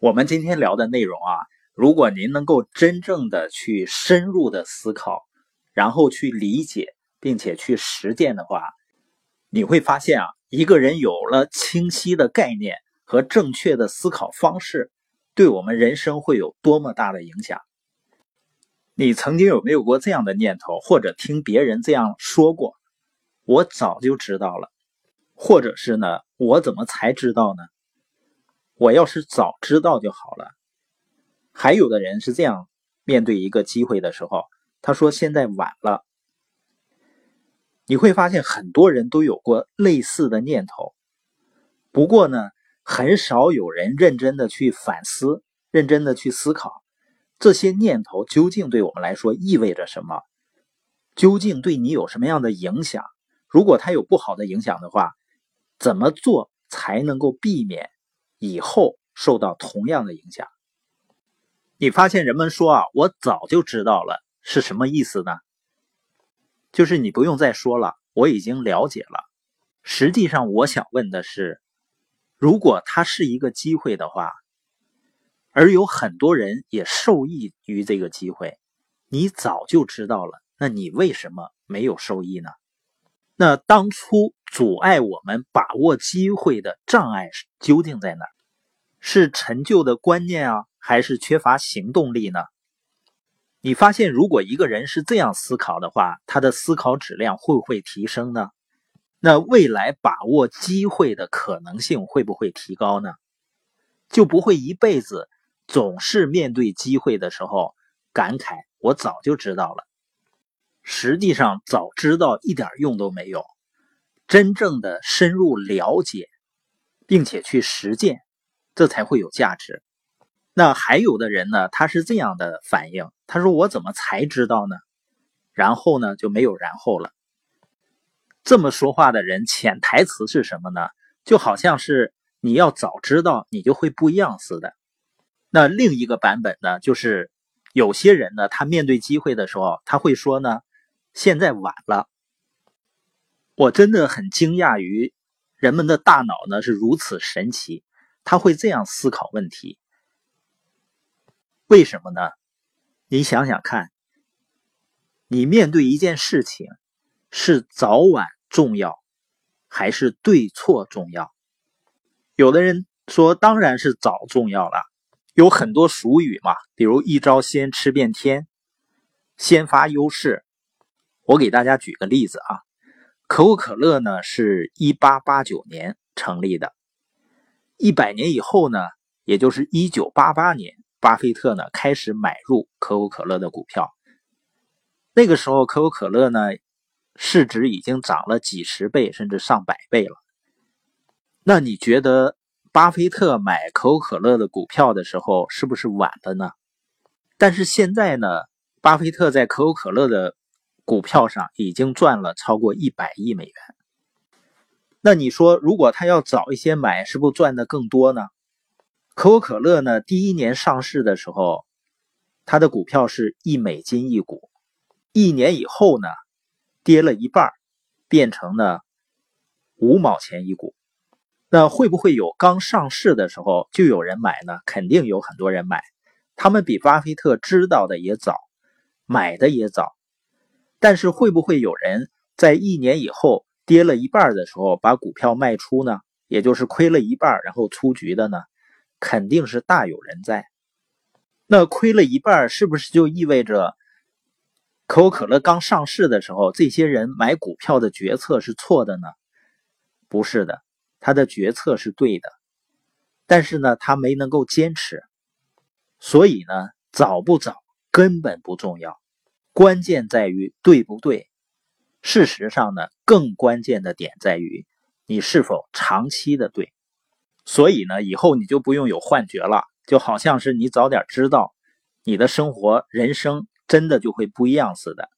我们今天聊的内容啊，如果您能够真正的去深入的思考，然后去理解，并且去实践的话，你会发现啊，一个人有了清晰的概念和正确的思考方式，对我们人生会有多么大的影响。你曾经有没有过这样的念头，或者听别人这样说过？我早就知道了，或者是呢？我怎么才知道呢？我要是早知道就好了。还有的人是这样面对一个机会的时候，他说：“现在晚了。”你会发现很多人都有过类似的念头，不过呢，很少有人认真的去反思，认真的去思考。这些念头究竟对我们来说意味着什么？究竟对你有什么样的影响？如果它有不好的影响的话，怎么做才能够避免以后受到同样的影响？你发现人们说啊，我早就知道了，是什么意思呢？就是你不用再说了，我已经了解了。实际上，我想问的是，如果它是一个机会的话。而有很多人也受益于这个机会，你早就知道了，那你为什么没有受益呢？那当初阻碍我们把握机会的障碍究竟在哪？是陈旧的观念啊，还是缺乏行动力呢？你发现，如果一个人是这样思考的话，他的思考质量会不会提升呢？那未来把握机会的可能性会不会提高呢？就不会一辈子。总是面对机会的时候感慨，我早就知道了。实际上，早知道一点用都没有。真正的深入了解，并且去实践，这才会有价值。那还有的人呢，他是这样的反应，他说：“我怎么才知道呢？”然后呢，就没有然后了。这么说话的人，潜台词是什么呢？就好像是你要早知道，你就会不一样似的。那另一个版本呢，就是有些人呢，他面对机会的时候，他会说呢：“现在晚了。”我真的很惊讶于人们的大脑呢是如此神奇，他会这样思考问题。为什么呢？你想想看，你面对一件事情是早晚重要，还是对错重要？有的人说，当然是早重要了。有很多俗语嘛，比如“一招鲜吃遍天”，先发优势。我给大家举个例子啊，可口可乐呢是一八八九年成立的，一百年以后呢，也就是一九八八年，巴菲特呢开始买入可口可乐的股票。那个时候，可口可乐呢市值已经涨了几十倍，甚至上百倍了。那你觉得？巴菲特买可口可乐的股票的时候，是不是晚了呢？但是现在呢，巴菲特在可口可乐的股票上已经赚了超过一百亿美元。那你说，如果他要早一些买，是不是赚的更多呢？可口可乐呢，第一年上市的时候，它的股票是一美金一股，一年以后呢，跌了一半，变成了五毛钱一股。那会不会有刚上市的时候就有人买呢？肯定有很多人买，他们比巴菲特知道的也早，买的也早。但是会不会有人在一年以后跌了一半的时候把股票卖出呢？也就是亏了一半然后出局的呢？肯定是大有人在。那亏了一半是不是就意味着可口可乐刚上市的时候这些人买股票的决策是错的呢？不是的。他的决策是对的，但是呢，他没能够坚持，所以呢，早不早根本不重要，关键在于对不对。事实上呢，更关键的点在于你是否长期的对。所以呢，以后你就不用有幻觉了，就好像是你早点知道，你的生活人生真的就会不一样似的。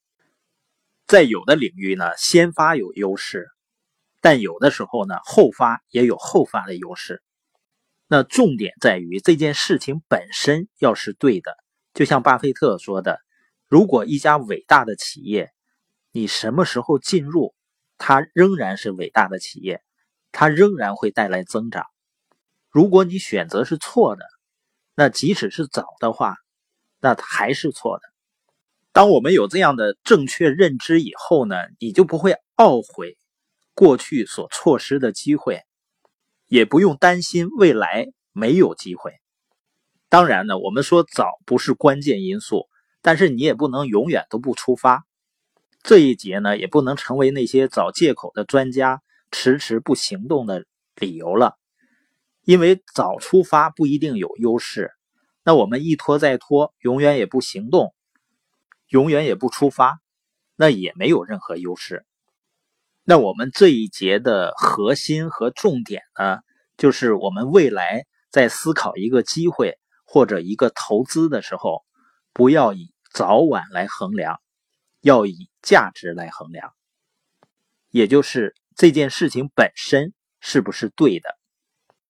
在有的领域呢，先发有优势。但有的时候呢，后发也有后发的优势。那重点在于这件事情本身要是对的。就像巴菲特说的：“如果一家伟大的企业，你什么时候进入，它仍然是伟大的企业，它仍然会带来增长。如果你选择是错的，那即使是早的话，那还是错的。当我们有这样的正确认知以后呢，你就不会懊悔过去所错失的机会，也不用担心未来没有机会。当然呢，我们说早不是关键因素，但是你也不能永远都不出发。这一节呢，也不能成为那些找借口的专家迟迟不行动的理由了。因为早出发不一定有优势，那我们一拖再拖，永远也不行动，永远也不出发，那也没有任何优势。那我们这一节的核心和重点呢，就是我们未来在思考一个机会。或者一个投资的时候，不要以早晚来衡量，要以价值来衡量，也就是这件事情本身是不是对的。